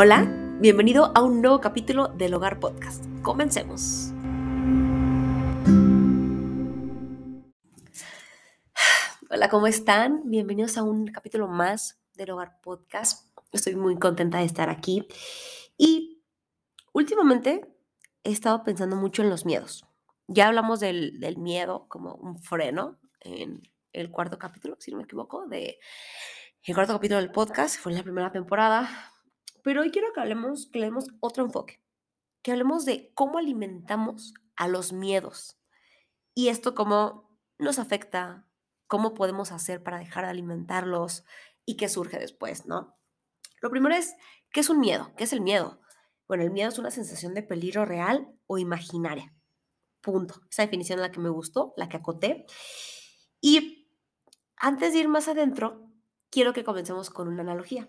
Hola, bienvenido a un nuevo capítulo del Hogar Podcast. Comencemos. Hola, ¿cómo están? Bienvenidos a un capítulo más del Hogar Podcast. Estoy muy contenta de estar aquí. Y últimamente he estado pensando mucho en los miedos. Ya hablamos del, miedo como un freno en el cuarto capítulo, si no me equivoco, de el cuarto capítulo del podcast, fue en la primera temporada, pero hoy quiero que hablemos, que le demos otro enfoque, que hablemos de cómo alimentamos a los miedos y esto cómo nos afecta, cómo podemos hacer para dejar de alimentarlos y qué surge después, ¿no? Lo primero es, ¿qué es un miedo? ¿Qué es el miedo? Bueno, el miedo es una sensación de peligro real o imaginaria. Punto. Esa definición es la que me gustó, la que acoté. Y antes de ir más adentro, quiero que comencemos con una analogía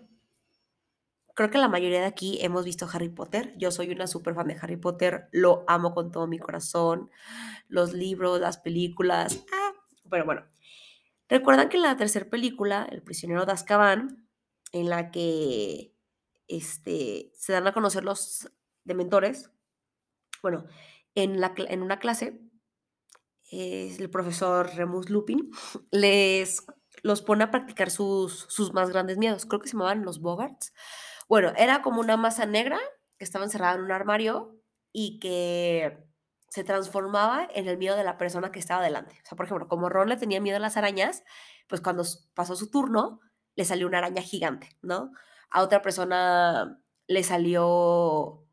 creo que la mayoría de aquí hemos visto Harry Potter. Yo soy una súper fan de Harry Potter, lo amo con todo mi corazón. Los libros, las películas. Ah, pero bueno, recuerdan que en la tercera película, El prisionero de Azkaban, en la que este, se dan a conocer los dementores, bueno, en, la, en una clase, el profesor Remus Lupin les los pone a practicar sus, sus más grandes miedos. Creo que se llamaban los Bogarts bueno, era como una masa negra que estaba encerrada en un armario y que se transformaba en el miedo de la persona que estaba delante. O sea, por ejemplo, como Ron le tenía miedo a las arañas, pues cuando pasó su turno, le salió una araña gigante, ¿no? A otra persona le salió,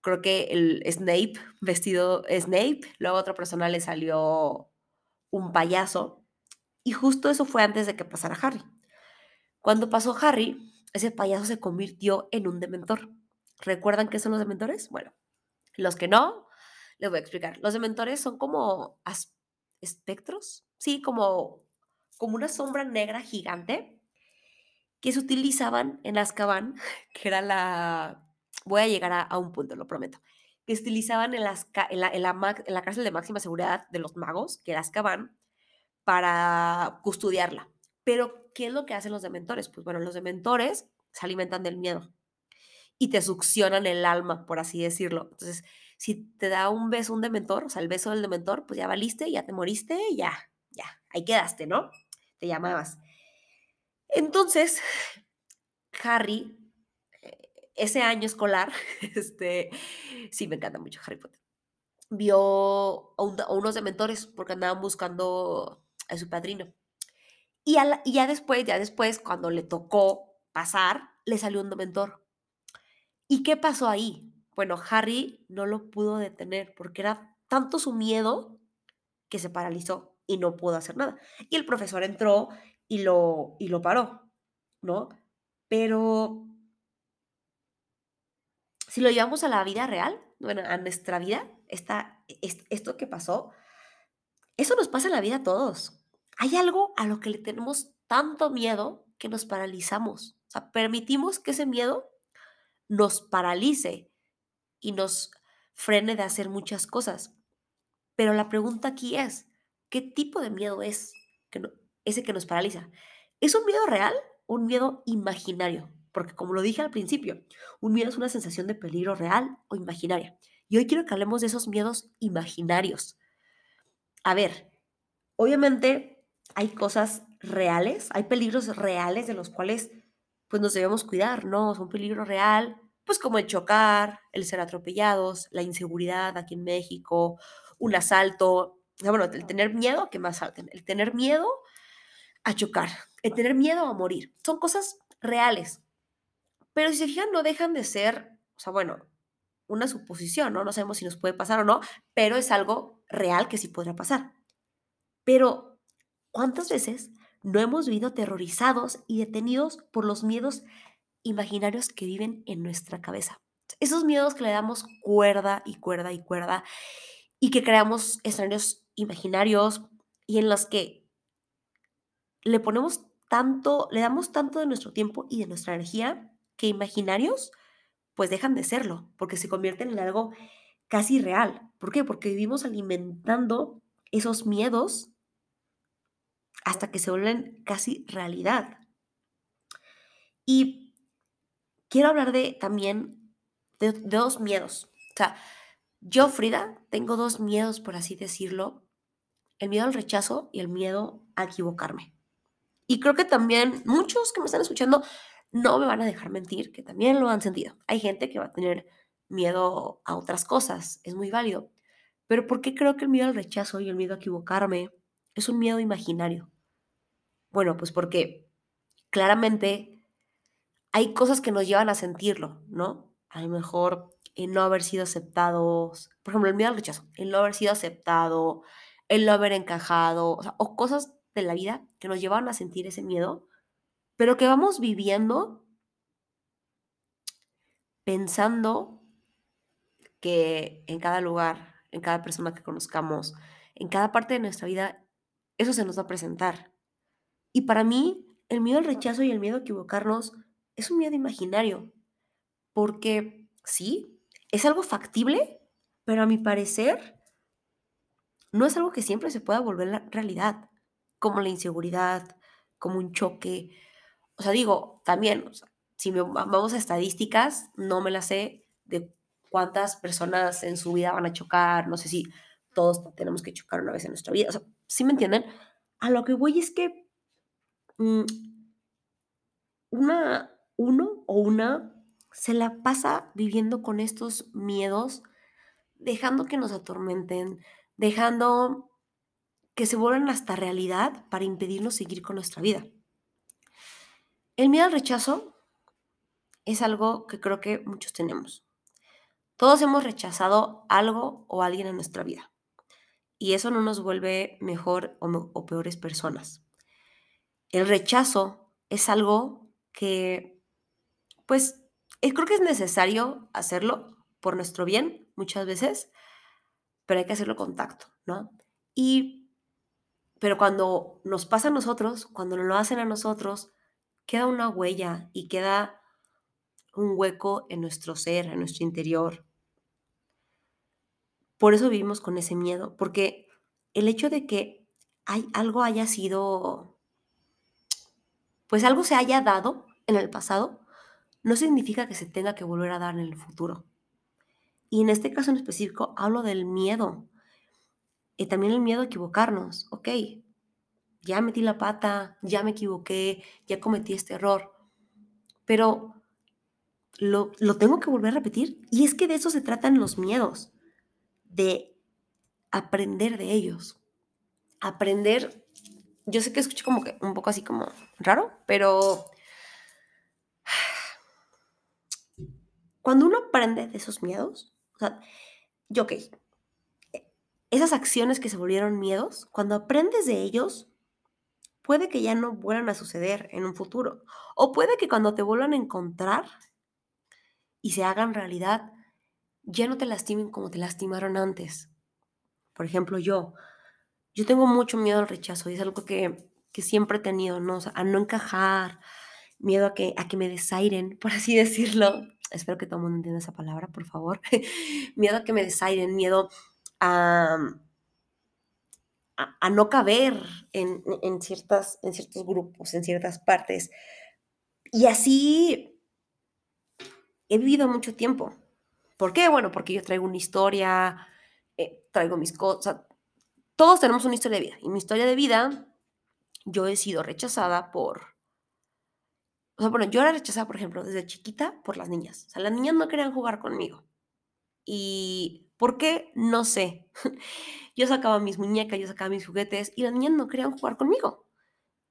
creo que el Snape, vestido Snape, luego a otra persona le salió un payaso, y justo eso fue antes de que pasara Harry. Cuando pasó Harry, ese payaso se convirtió en un dementor. ¿Recuerdan qué son los dementores? Bueno, los que no, les voy a explicar. Los dementores son como espectros, sí, como, como una sombra negra gigante que se utilizaban en Azkaban, que era la... Voy a llegar a, un punto, lo prometo. Que se utilizaban en, las, en, la, en, la, en la cárcel de máxima seguridad de los magos, que era Azkaban, para custodiarla. Pero, ¿qué es lo que hacen los dementores? Pues bueno, los dementores se alimentan del miedo y te succionan el alma, por así decirlo. Entonces, si te da un beso un dementor, o sea, el beso del dementor, pues ya valiste, ya te moriste, ya, ya, ahí quedaste, ¿no? Te llamabas. Entonces, Harry, eh, ese año escolar, este, sí, me encanta mucho Harry Potter, vio a, unos dementores porque andaban buscando a su padrino. Y, ya después, ya después, cuando le tocó pasar, le salió un dementor. ¿Y qué pasó ahí? Bueno, Harry no lo pudo detener porque era tanto su miedo que se paralizó y no pudo hacer nada. Y el profesor entró y lo, y lo paró, ¿no? Pero si lo llevamos a la vida real, bueno, a nuestra vida, esta, esto que pasó, eso nos pasa en la vida a todos hay algo a lo que le tenemos tanto miedo que nos paralizamos. O sea, permitimos que ese miedo nos paralice y nos frene de hacer muchas cosas. Pero la pregunta aquí es, ¿qué tipo de miedo es ese que nos paraliza? ¿Es un miedo real o un miedo imaginario? Porque como lo dije al principio, un miedo es una sensación de peligro real o imaginaria. Y hoy quiero que hablemos de esos miedos imaginarios. A ver, obviamente hay cosas reales, hay peligros reales de los cuales pues nos debemos cuidar, ¿no? Es un peligro real, pues como el chocar, el ser atropellados, la inseguridad aquí en México, un asalto, bueno, el tener miedo, que más salten, el tener miedo a chocar, el tener miedo a morir, son cosas reales. Pero si se fijan, no dejan de ser, o sea, bueno, una suposición, ¿no? No sabemos si nos puede pasar o no, pero es algo real que sí podrá pasar. Pero ¿Cuántas veces no hemos vivido aterrorizados y detenidos por los miedos imaginarios que viven en nuestra cabeza? Esos miedos que le damos cuerda y cuerda y cuerda y que creamos escenarios imaginarios y en los que le ponemos tanto, le damos tanto de nuestro tiempo y de nuestra energía que imaginarios pues dejan de serlo porque se convierten en algo casi real. ¿Por qué? Porque vivimos alimentando esos miedos hasta que se vuelven casi realidad. Y quiero hablar de también de, de dos miedos. O sea, yo, Frida, tengo dos miedos, por así decirlo. El miedo al rechazo y el miedo a equivocarme. Y creo que también muchos que me están escuchando no me van a dejar mentir, que también lo han sentido. Hay gente que va a tener miedo a otras cosas, es muy válido. Pero ¿por qué creo que el miedo al rechazo y el miedo a equivocarme es un miedo imaginario? Bueno, pues porque claramente hay cosas que nos llevan a sentirlo, ¿no? A lo mejor en no haber sido aceptados, por ejemplo, el miedo al rechazo, el no haber sido aceptado, el no haber encajado, o, o cosas de la vida que nos llevan a sentir ese miedo, pero que vamos viviendo pensando que en cada lugar, en cada persona que conozcamos, en cada parte de nuestra vida, eso se nos va a presentar. Y para mí, el miedo al rechazo y el miedo a equivocarnos es un miedo imaginario, porque sí, es algo factible, pero a mi parecer no es algo que siempre se pueda volver la realidad, como la inseguridad, como un choque. O sea, digo, también, si vamos a estadísticas, no me las sé de cuántas personas en su vida van a chocar, no sé si todos tenemos que chocar una vez en nuestra vida, o sea, ¿sí me entienden? A lo que voy es que mm, una, uno o una se la pasa viviendo con estos miedos, dejando que nos atormenten, dejando que se vuelvan hasta realidad para impedirnos seguir con nuestra vida. El miedo al rechazo es algo que creo que muchos tenemos. Todos hemos rechazado algo o alguien en nuestra vida y eso no nos vuelve mejor o, peores personas. El rechazo es algo que, pues, eh, creo que es necesario hacerlo por nuestro bien muchas veces, pero hay que hacerlo con tacto, ¿no? Y, pero cuando nos pasa a nosotros, cuando nos lo hacen a nosotros, queda una huella y queda un hueco en nuestro ser, en nuestro interior, por eso vivimos con ese miedo, porque el hecho de que hay, algo haya sido, pues algo se haya dado en el pasado, no significa que se tenga que volver a dar en el futuro. Y en este caso en específico hablo del miedo. Y también el miedo a equivocarnos. Ok, ya metí la pata, ya me equivoqué, ya cometí este error. Pero lo, lo tengo que volver a repetir. Y es que de eso se tratan los miedos de aprender de ellos. Aprender, yo sé que escuché como que un poco así como raro, pero cuando uno aprende de esos miedos, o sea, yo ok, esas acciones que se volvieron miedos, cuando aprendes de ellos, puede que ya no vuelvan a suceder en un futuro. O puede que cuando te vuelvan a encontrar y se hagan realidad, ya no te lastimen como te lastimaron antes. Por ejemplo, yo, yo tengo mucho miedo al rechazo y es algo que, que siempre he tenido, ¿no? a no encajar, miedo a que, a que me desairen, por así decirlo. Espero que todo el mundo entienda esa palabra, por favor. miedo a que me desairen, miedo a, a, no caber en, en, ciertas, en ciertos grupos, en ciertas partes. Y así he vivido mucho tiempo. ¿Por qué? Bueno, porque yo traigo una historia, eh, traigo mis cosas. Todos tenemos una historia de vida. Y mi historia de vida, yo he sido rechazada por... O sea, bueno, yo era rechazada, por ejemplo, desde chiquita por las niñas. O sea, las niñas no querían jugar conmigo. ¿Y por qué? No sé. Yo sacaba mis muñecas, yo sacaba mis juguetes y las niñas no querían jugar conmigo.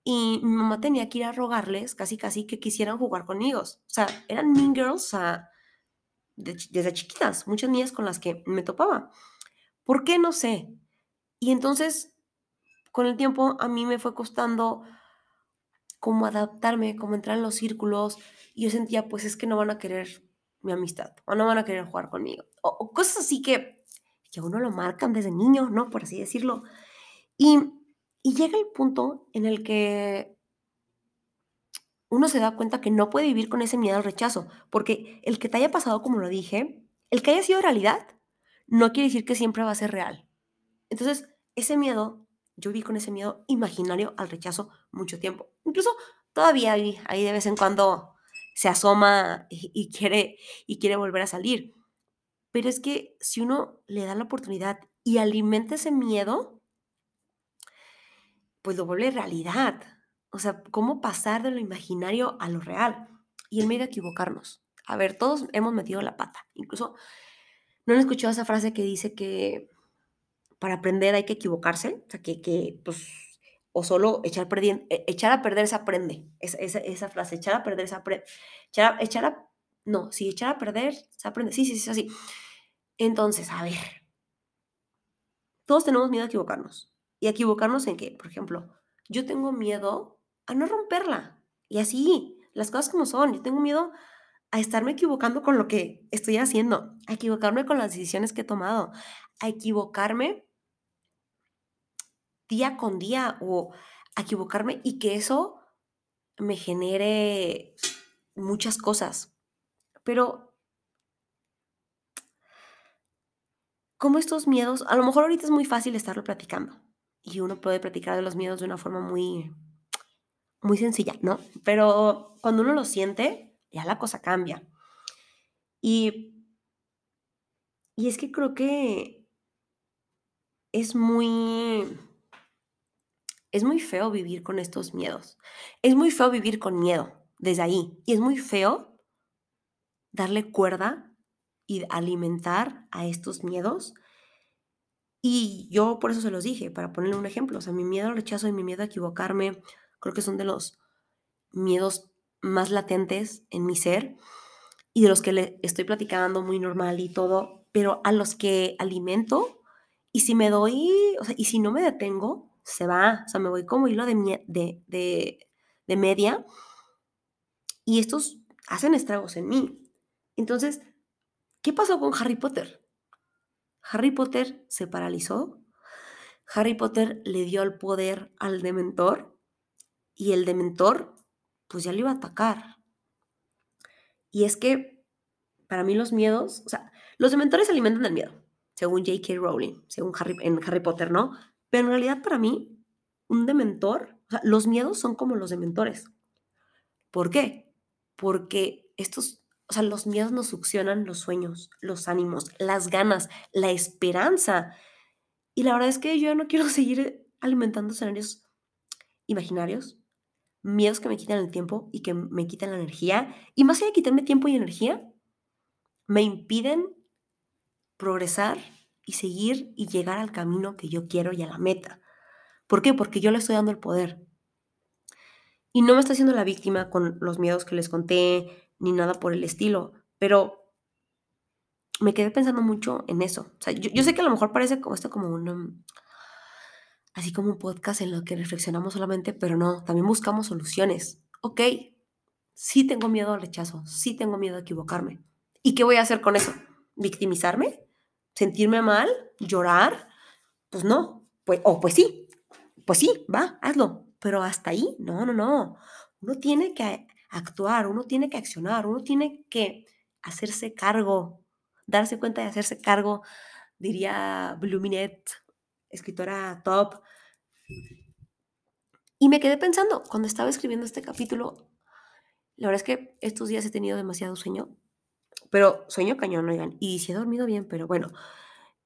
Y mi mamá tenía que ir a rogarles casi casi que quisieran jugar conmigo. O sea, eran mean girls, o sea, desde chiquitas, muchas niñas con las que me topaba. ¿Por qué? No sé. Y entonces, con el tiempo, a mí me fue costando como adaptarme, como entrar en los círculos, y yo sentía, pues es que no van a querer mi amistad, o no van a querer jugar conmigo, o, cosas así que, que a uno lo marcan desde niño, ¿no? Por así decirlo. Y, y llega el punto en el que uno se da cuenta que no puede vivir con ese miedo al rechazo, porque el que te haya pasado, como lo dije, el que haya sido realidad, no quiere decir que siempre va a ser real. Entonces, ese miedo, yo viví con ese miedo imaginario al rechazo mucho tiempo. Incluso todavía ahí, ahí de vez en cuando se asoma y, quiere, y quiere volver a salir. Pero es que si uno le da la oportunidad y alimenta ese miedo, pues lo vuelve realidad. O sea, cómo pasar de lo imaginario a lo real. Y el miedo a equivocarnos. A ver, todos hemos metido la pata. Incluso, ¿no han escuchado esa frase que dice que para aprender hay que equivocarse? O sea, que, que pues, o solo echar, e, a perder se aprende. Esa, esa, frase, echar a perder se aprende. Echar echar a, no, si echar a perder se aprende. Sí, sí, sí, así. Entonces, a ver, todos tenemos miedo a equivocarnos. ¿Y a equivocarnos en qué? Por ejemplo, yo tengo miedo a no romperla. Y así, las cosas como son. Yo tengo miedo a estarme equivocando con lo que estoy haciendo, a equivocarme con las decisiones que he tomado, a equivocarme día con día o a equivocarme y que eso me genere muchas cosas. Pero, como estos miedos, a lo mejor ahorita es muy fácil estarlo platicando y uno puede platicar de los miedos de una forma muy, muy sencilla, ¿no? Pero cuando uno lo siente, ya la cosa cambia. Y, y es que creo que es muy, es muy feo vivir con estos miedos. Es muy feo vivir con miedo desde ahí. Y es muy feo darle cuerda y alimentar a estos miedos. Y yo por eso se los dije, para ponerle un ejemplo. O sea, mi miedo al rechazo y mi miedo a equivocarme, creo que son de los miedos más latentes en mi ser y de los que le estoy platicando muy normal y todo, pero a los que alimento y si me doy, o sea, y si no me detengo, se va, o sea, me voy como hilo de, de, de, de media y estos hacen estragos en mí. Entonces, ¿qué pasó con Harry Potter? Harry Potter se paralizó, Harry Potter le dio el poder al dementor y el dementor pues ya le iba a atacar. Y es que para mí los miedos, o sea, los dementores alimentan el miedo, según J.K. Rowling, según Harry, en Harry Potter, ¿no? Pero en realidad para mí, un dementor, o sea, los miedos son como los dementores. ¿Por qué? Porque estos, o sea, los miedos nos succionan los sueños, los ánimos, las ganas, la esperanza. Y la verdad es que yo no quiero seguir alimentando escenarios imaginarios, miedos que me quitan el tiempo y que me quitan la energía. Y más allá de quitarme tiempo y energía, me impiden progresar y seguir y llegar al camino que yo quiero y a la meta. ¿Por qué? Porque yo le estoy dando el poder. Y no me está haciendo la víctima con los miedos que les conté ni nada por el estilo, pero me quedé pensando mucho en eso. O sea, yo, yo sé que a lo mejor parece como esto como un así como un podcast en lo que reflexionamos solamente, pero no, también buscamos soluciones. Ok, sí tengo miedo al rechazo, sí tengo miedo a equivocarme. ¿Y qué voy a hacer con eso? ¿Victimizarme? ¿Sentirme mal? ¿Llorar? Pues no, pues, o pues sí, pues sí, va, hazlo, pero hasta ahí, no, no, no. Uno tiene que actuar, uno tiene que accionar, uno tiene que hacerse cargo, darse cuenta de hacerse cargo, diría Bluminet escritora top. Y me quedé pensando, cuando estaba escribiendo este capítulo, la verdad es que estos días he tenido demasiado sueño, pero sueño cañón, y si he dormido bien, pero bueno.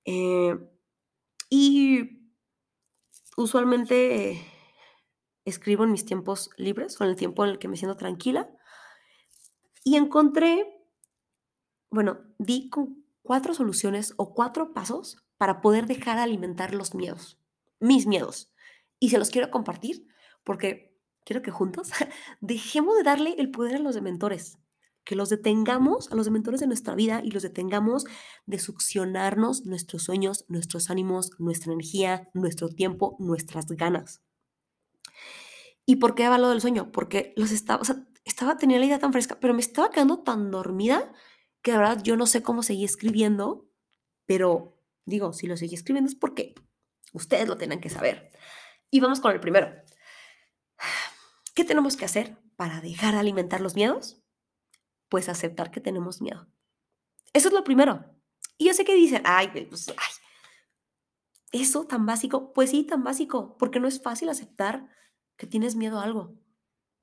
Eh, y usualmente escribo en mis tiempos libres o en el tiempo en el que me siento tranquila. Y encontré, bueno, di cuatro soluciones o cuatro pasos para poder dejar de alimentar los miedos, mis miedos. Y se los quiero compartir porque quiero que juntos dejemos de darle el poder a los dementores, que los detengamos a los dementores de nuestra vida y los detengamos de succionarnos nuestros sueños, nuestros ánimos, nuestra energía, nuestro tiempo, nuestras ganas. ¿Y por qué hablo del sueño? Porque los estaba, o estaba, tenía la idea tan fresca, pero me estaba quedando tan dormida que la verdad yo no sé cómo seguir escribiendo, pero Digo, si lo sigue escribiendo es porque ustedes lo tienen que saber. Y vamos con el primero. ¿Qué tenemos que hacer para dejar de alimentar los miedos? Pues aceptar que tenemos miedo. Eso es lo primero. Y yo sé que dicen, ay, pues, ay, eso tan básico. Pues sí, tan básico, porque no es fácil aceptar que tienes miedo a algo.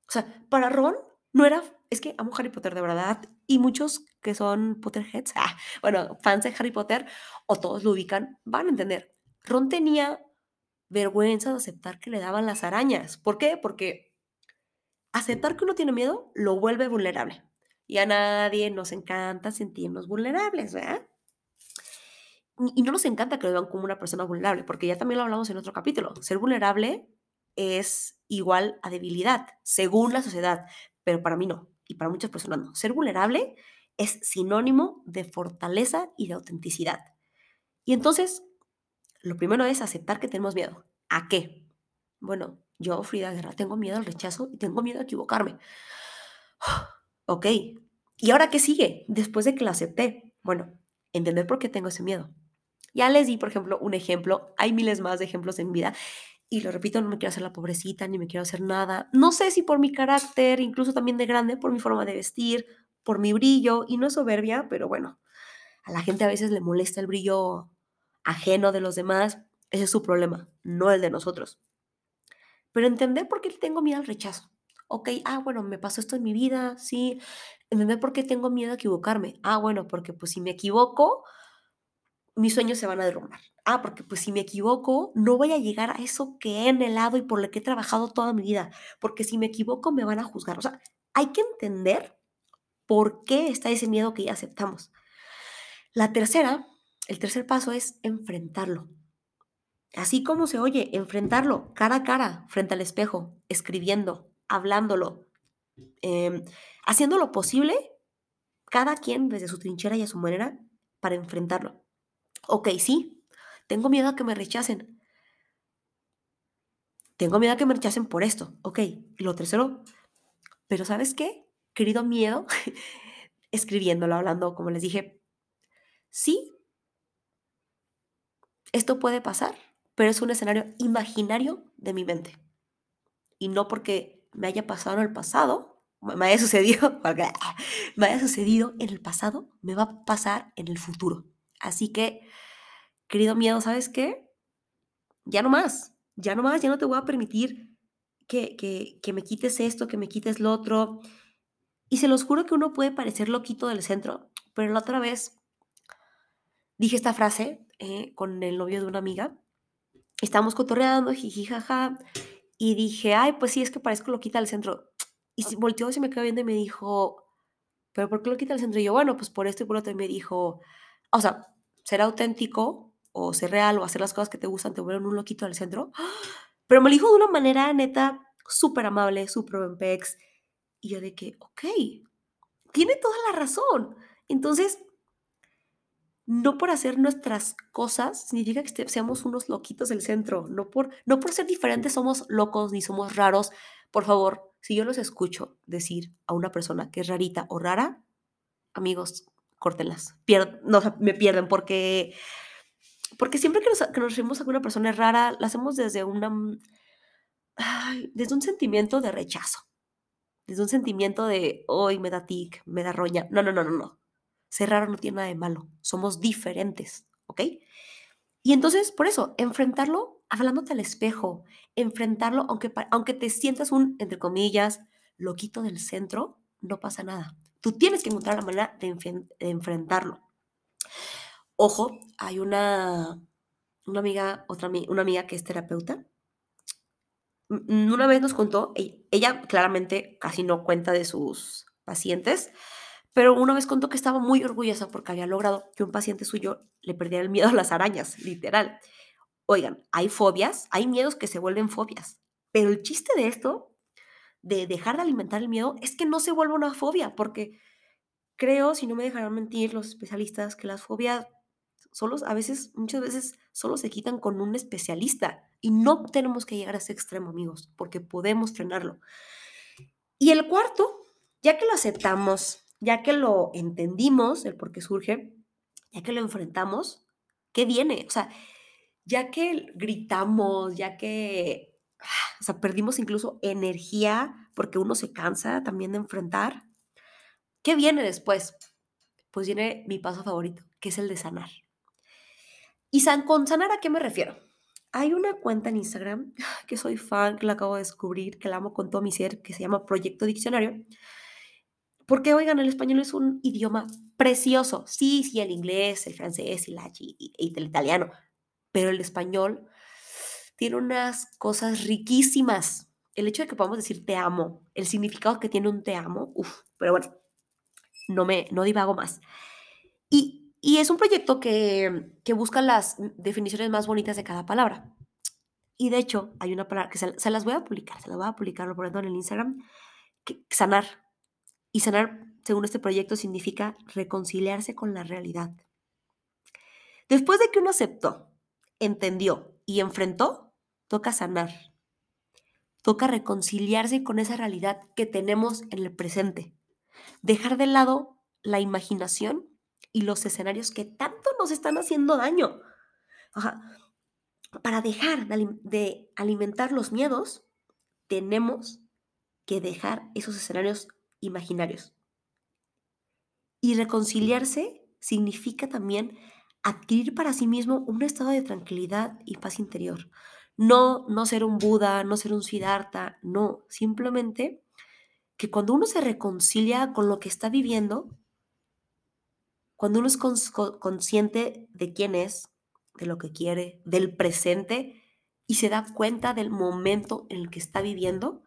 O sea, para Ron, no era, es que amo Harry Potter de verdad y muchos que son Potterheads, ah, bueno, fans de Harry Potter o todos lo ubican, van a entender. Ron tenía vergüenza de aceptar que le daban las arañas. ¿Por qué? Porque aceptar que uno tiene miedo lo vuelve vulnerable. Y a nadie nos encanta sentirnos vulnerables, ¿verdad? Y no nos encanta que lo vean como una persona vulnerable, porque ya también lo hablamos en otro capítulo. Ser vulnerable es igual a debilidad, según la sociedad, pero para mí no, y para muchas personas no. Ser vulnerable es sinónimo de fortaleza y de autenticidad. Y entonces, lo primero es aceptar que tenemos miedo. ¿A qué? Bueno, yo, Frida Guerra, tengo miedo al rechazo y tengo miedo a equivocarme. ok. ¿Y ahora qué sigue? Después de que lo acepté. Bueno, entender por qué tengo ese miedo. Ya les di, por ejemplo, un ejemplo. Hay miles más de ejemplos en vida. Y lo repito, no me quiero hacer la pobrecita, ni me quiero hacer nada. No sé si por mi carácter, incluso también de grande, por mi forma de vestir, por mi brillo. Y no es soberbia, pero bueno, a la gente a veces le molesta el brillo ajeno de los demás. Ese es su problema, no el de nosotros. Pero entender por qué tengo miedo al rechazo. Ok, ah, bueno, me pasó esto en mi vida, sí. Entender por qué tengo miedo a equivocarme. Ah, bueno, porque pues si me equivoco, mis sueños se van a derrumbar. Ah, porque pues si me equivoco, no voy a llegar a eso que he anhelado y por lo que he trabajado toda mi vida. Porque si me equivoco, me van a juzgar. O sea, hay que entender por qué está ese miedo que ya aceptamos. La tercera, el tercer paso es enfrentarlo. Así como se oye, enfrentarlo cara a cara, frente al espejo, escribiendo, hablándolo, eh, haciendo lo posible, cada quien desde su trinchera y a su manera, para enfrentarlo. Ok, sí, tengo miedo a que me rechacen. Tengo miedo a que me rechacen por esto. Ok, lo tercero, pero ¿sabes qué? Querido miedo, escribiéndolo, hablando, como les dije, sí, esto puede pasar, pero es un escenario imaginario de mi mente. Y no porque me haya pasado en el pasado, me haya sucedido, me haya sucedido en el pasado, me va a pasar en el futuro. Así que, querido miedo, ¿sabes qué? Ya no más, ya no más, ya no te voy a permitir que, que, que me quites esto, que me quites lo otro. Y se los juro que uno puede parecer loquito del centro, pero la otra vez dije esta frase eh, con el novio de una amiga estábamos cotorreando, jiji, jaja, y dije, ay, pues sí, es que parezco lo quita del centro. Y se volteó y se me quedó viendo y me dijo, ¿pero por qué lo quita del centro? Y yo, bueno, pues por esto y por otro. Y me dijo, o sea, ser auténtico o ser real o hacer las cosas que te gustan te vuelven un loquito del centro. Pero me lo dijo de una manera neta súper amable, súper pex. Y yo de que, ok, tiene toda la razón. Entonces, no por hacer nuestras cosas significa que seamos unos loquitos del centro. No por, no por ser diferentes somos locos ni somos raros. Por favor, si yo los escucho decir a una persona que es rarita o rara, amigos, córtenlas. no, me pierden porque, porque siempre que nos, que nos referimos a una persona rara, la hacemos desde, una, desde un sentimiento de rechazo. Desde un sentimiento de, hoy me da tic, me da roña. No, no, no, no, no. Ser raro no tiene nada de malo. Somos diferentes, ¿ok? Y entonces, por eso, enfrentarlo hablándote al espejo, enfrentarlo, aunque, aunque te sientas un, entre comillas, loquito del centro, no pasa nada. Tú tienes que encontrar la manera de, enfrentarlo. Ojo, hay una, una amiga, otra una amiga que es terapeuta. Una vez nos contó, ella claramente casi no cuenta de sus pacientes, pero una vez contó que estaba muy orgullosa porque había logrado que un paciente suyo le perdiera el miedo a las arañas, literal. Oigan, hay fobias, hay miedos que se vuelven fobias, pero el chiste de esto, de dejar de alimentar el miedo, es que no se vuelva una fobia, porque creo, si no me dejarán mentir los especialistas, que las fobias solo, a veces, muchas veces, solo se quitan con un especialista y no tenemos que llegar a ese extremo, amigos, porque podemos frenarlo. Y el cuarto, ya que lo aceptamos, ya que lo entendimos, el por qué surge, ya que lo enfrentamos, ¿qué viene? O sea, ya que gritamos, ya que, o sea, perdimos incluso energía porque uno se cansa también de enfrentar, ¿qué viene después? Pues viene mi paso favorito, que es el de sanar. ¿Y san, con sanar a qué me refiero? Hay una cuenta en Instagram que soy fan, que la acabo de descubrir, que la amo con todo mi ser, que se llama Proyecto Diccionario. Porque, oigan, el español es un idioma precioso. Sí, sí, el inglés, el francés y, el italiano. Pero el español tiene unas cosas riquísimas. El hecho de que podamos decir te amo, el significado que tiene un te amo, uff, pero bueno, no me, no divago más. Y, y es un proyecto que, que, busca las definiciones más bonitas de cada palabra. Y de hecho, hay una palabra que se, las voy a publicar, se las voy a publicar, lo poniendo en el Instagram, sanar. Y sanar, según este proyecto, significa reconciliarse con la realidad. Después de que uno aceptó, entendió y enfrentó, toca sanar. Toca reconciliarse con esa realidad que tenemos en el presente. Dejar de lado la imaginación y los escenarios que tanto nos están haciendo daño. Para dejar de alimentar los miedos, tenemos que dejar esos escenarios imaginarios. Y reconciliarse significa también adquirir para sí mismo un estado de tranquilidad y paz interior. No, no ser un Buda, no ser un Siddhartha, no, simplemente que cuando uno se reconcilia con lo que está viviendo, cuando uno es consciente de quién es, de lo que quiere, del presente y se da cuenta del momento en el que está viviendo,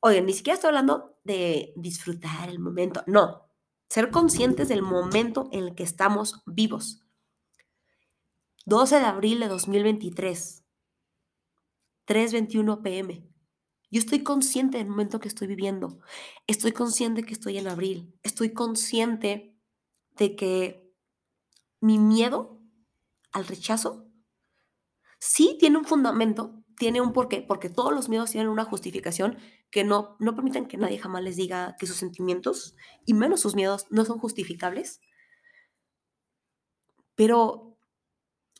oye, ni siquiera estoy hablando de disfrutar el momento, no, ser conscientes del momento en el que estamos vivos. 12 de abril de 2023, 3.21 pm. Yo estoy consciente del momento que estoy viviendo. Estoy consciente que estoy en abril. Estoy consciente de que mi miedo al rechazo sí tiene un fundamento, tiene un porqué, porque todos los miedos tienen una justificación que no, no permiten que nadie jamás les diga que sus sentimientos, y menos sus miedos, no son justificables. Pero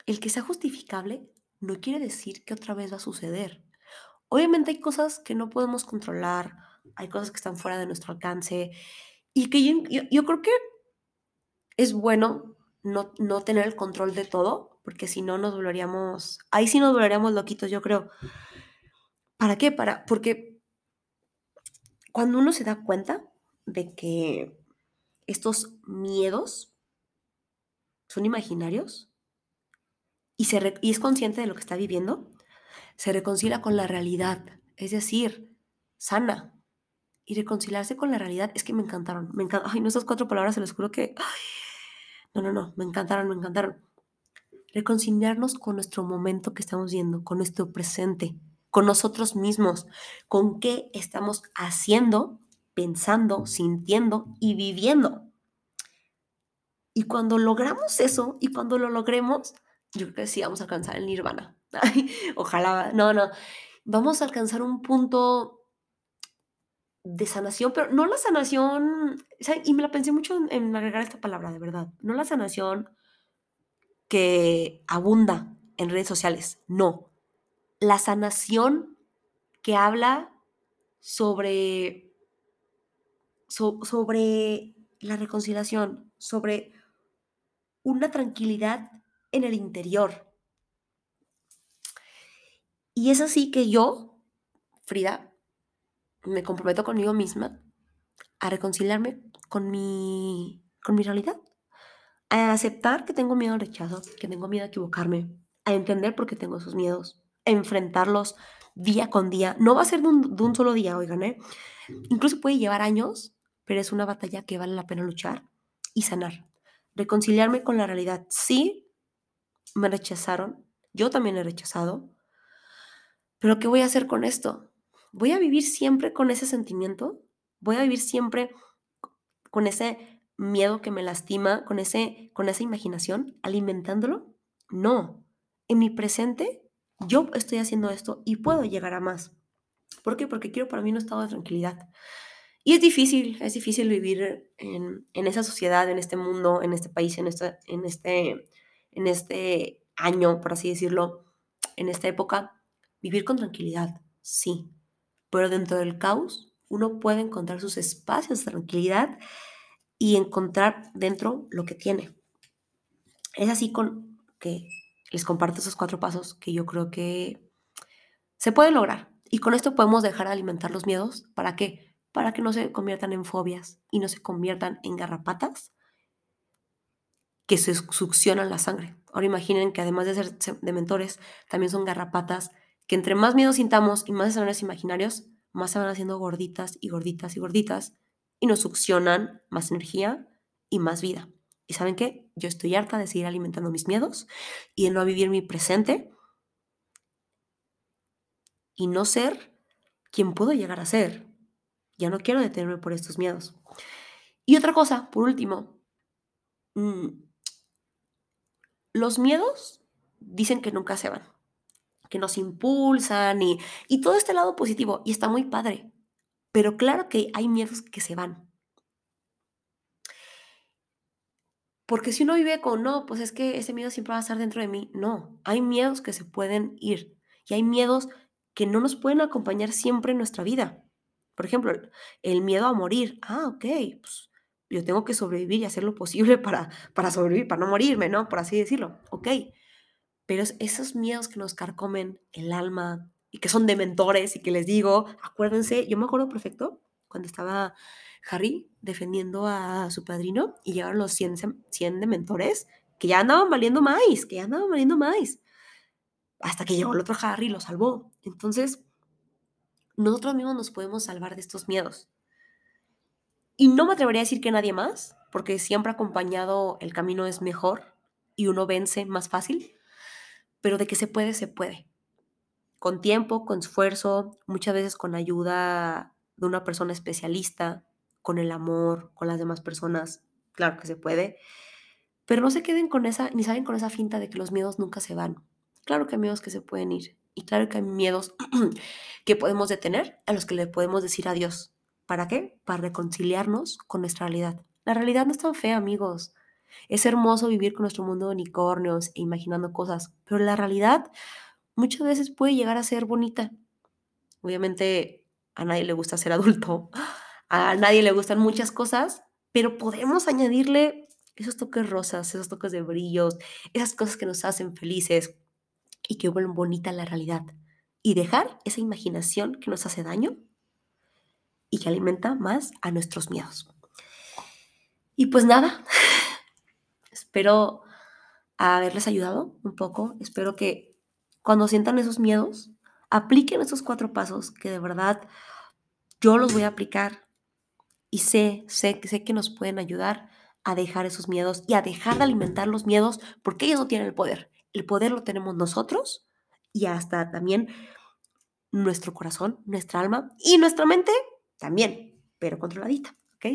el que sea justificable no quiere decir que otra vez va a suceder. Obviamente hay cosas que no podemos controlar, hay cosas que están fuera de nuestro alcance y que yo, yo creo que es bueno no, no, tener el control de todo, porque si no nos volveríamos, ahí sí nos volveríamos loquitos, yo creo. ¿Para qué? Para, porque cuando uno se da cuenta de que estos miedos son imaginarios y, se, y es consciente de lo que está viviendo, se reconcilia con la realidad, es decir, sana. Y reconciliarse con la realidad es que me encantaron. Me. Ay, no, esas cuatro palabras se les juro que. no, no, no, me encantaron, me encantaron. Reconciliarnos con nuestro momento que estamos viendo, con nuestro presente, con nosotros mismos, con qué estamos haciendo, pensando, sintiendo y viviendo. Y cuando logramos eso y cuando lo logremos, yo creo que sí vamos a alcanzar el nirvana. ojalá, no, no. Vamos a alcanzar un punto de sanación, pero no la sanación, y me la pensé mucho en, agregar esta palabra, de verdad, no la sanación que abunda en redes sociales, no, la sanación que habla sobre, sobre la reconciliación, sobre una tranquilidad en el interior, y es así que yo, Frida, me comprometo conmigo misma a reconciliarme con mi, con mi realidad, a aceptar que tengo miedo al rechazo, que tengo miedo a equivocarme, a entender por qué tengo esos miedos, enfrentarlos día con día. No va a ser de un, solo día, oigan, ¿eh? Incluso puede llevar años, pero es una batalla que vale la pena luchar y sanar. Reconciliarme con la realidad. Sí, me rechazaron, yo también he rechazado, pero ¿qué voy a hacer con esto? ¿Voy a vivir siempre con ese sentimiento? ¿Voy a vivir siempre con ese miedo que me lastima, con, ese, con esa imaginación, alimentándolo? No. En mi presente, yo estoy haciendo esto y puedo llegar a más. ¿Por qué? Porque quiero para mí un estado de tranquilidad. Y es difícil, es difícil vivir en, en esa sociedad, en este mundo, en este país, en, esta, en, este, en este año, por así decirlo, en esta época, Vivir con tranquilidad, sí, pero dentro del caos uno puede encontrar sus espacios de tranquilidad y encontrar dentro lo que tiene. Es así con que les comparto esos cuatro pasos que yo creo que se pueden lograr. Y con esto podemos dejar de alimentar los miedos. ¿Para qué? Para que no se conviertan en fobias y no se conviertan en garrapatas que se succionan la sangre. Ahora imaginen que además de ser de mentores, también son garrapatas que entre más miedo sintamos y más escenarios imaginarios, más se van haciendo gorditas y gorditas y gorditas y nos succionan más energía y más vida. ¿Y saben qué? Yo estoy harta de seguir alimentando mis miedos y de no vivir mi presente y no ser quien puedo llegar a ser. Ya no quiero detenerme por estos miedos. Y otra cosa, por último, mm, los miedos dicen que nunca se van, que nos impulsan y, y todo este lado positivo y está muy padre. Pero claro que hay miedos que se van. Porque si uno vive con, no, pues es que ese miedo siempre va a estar dentro de mí. No, hay miedos que se pueden ir y hay miedos que no nos pueden acompañar siempre en nuestra vida. Por ejemplo, el miedo a morir. Ah, ok, pues yo tengo que sobrevivir y hacer lo posible para, para sobrevivir, para no morirme, ¿no? Por así decirlo. Ok. Pero esos miedos que nos carcomen el alma y que son de mentores y que les digo, acuérdense, yo me acuerdo perfecto cuando estaba Harry defendiendo a su padrino y llegaron los 100, 100 mentores que ya andaban valiendo más, que ya andaban valiendo más. Hasta que llegó el otro Harry y lo salvó. Entonces, nosotros mismos nos podemos salvar de estos miedos. Y no me atrevería a decir que nadie más, porque siempre acompañado el camino es mejor y uno vence más fácil, pero de que se puede, se puede. Con tiempo, con esfuerzo, muchas veces con ayuda de una persona especialista, con el amor, con las demás personas, claro que se puede. Pero no se queden con esa, ni saben con esa finta de que los miedos nunca se van. Claro que hay miedos que se pueden ir. Y claro que hay miedos que podemos detener, a los que le podemos decir adiós. ¿Para qué? Para reconciliarnos con nuestra realidad. La realidad no es tan fea, amigos. Es hermoso vivir con nuestro mundo de unicornios e imaginando cosas, pero la realidad muchas veces puede llegar a ser bonita. Obviamente a nadie le gusta ser adulto, a nadie le gustan muchas cosas, pero podemos añadirle esos toques rosas, esos toques de brillos, esas cosas que nos hacen felices y que vuelven bonita la realidad. Y dejar esa imaginación que nos hace daño y que alimenta más a nuestros miedos. Y pues nada, espero haberles ayudado un poco, espero que cuando sientan esos miedos, apliquen esos cuatro pasos que de verdad yo los voy a aplicar y sé, sé, sé que nos pueden ayudar a dejar esos miedos y a dejar de alimentar los miedos porque ellos no tienen el poder. El poder lo tenemos nosotros y hasta también nuestro corazón, nuestra alma y nuestra mente también, pero controladita, ¿ok?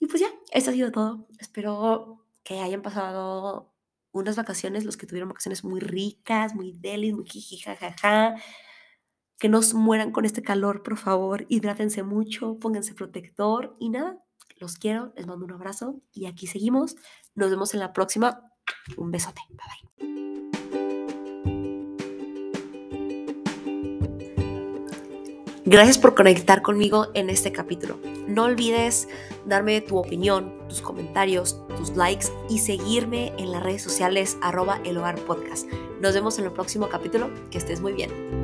Y pues ya, eso ha sido todo. Espero que hayan pasado unas vacaciones, los que tuvieron vacaciones muy ricas, muy delis, muy jiji, jajaja. Que no mueran con este calor, por favor. Hidrátense mucho, pónganse protector y nada. Los quiero, les mando un abrazo y aquí seguimos. Nos vemos en la próxima. Un besote. Bye bye. Gracias por conectar conmigo en este capítulo. No olvides darme tu opinión, tus comentarios, tus likes y seguirme en las redes sociales arroba el hogar podcast. Nos vemos en el próximo capítulo. Que estés muy bien.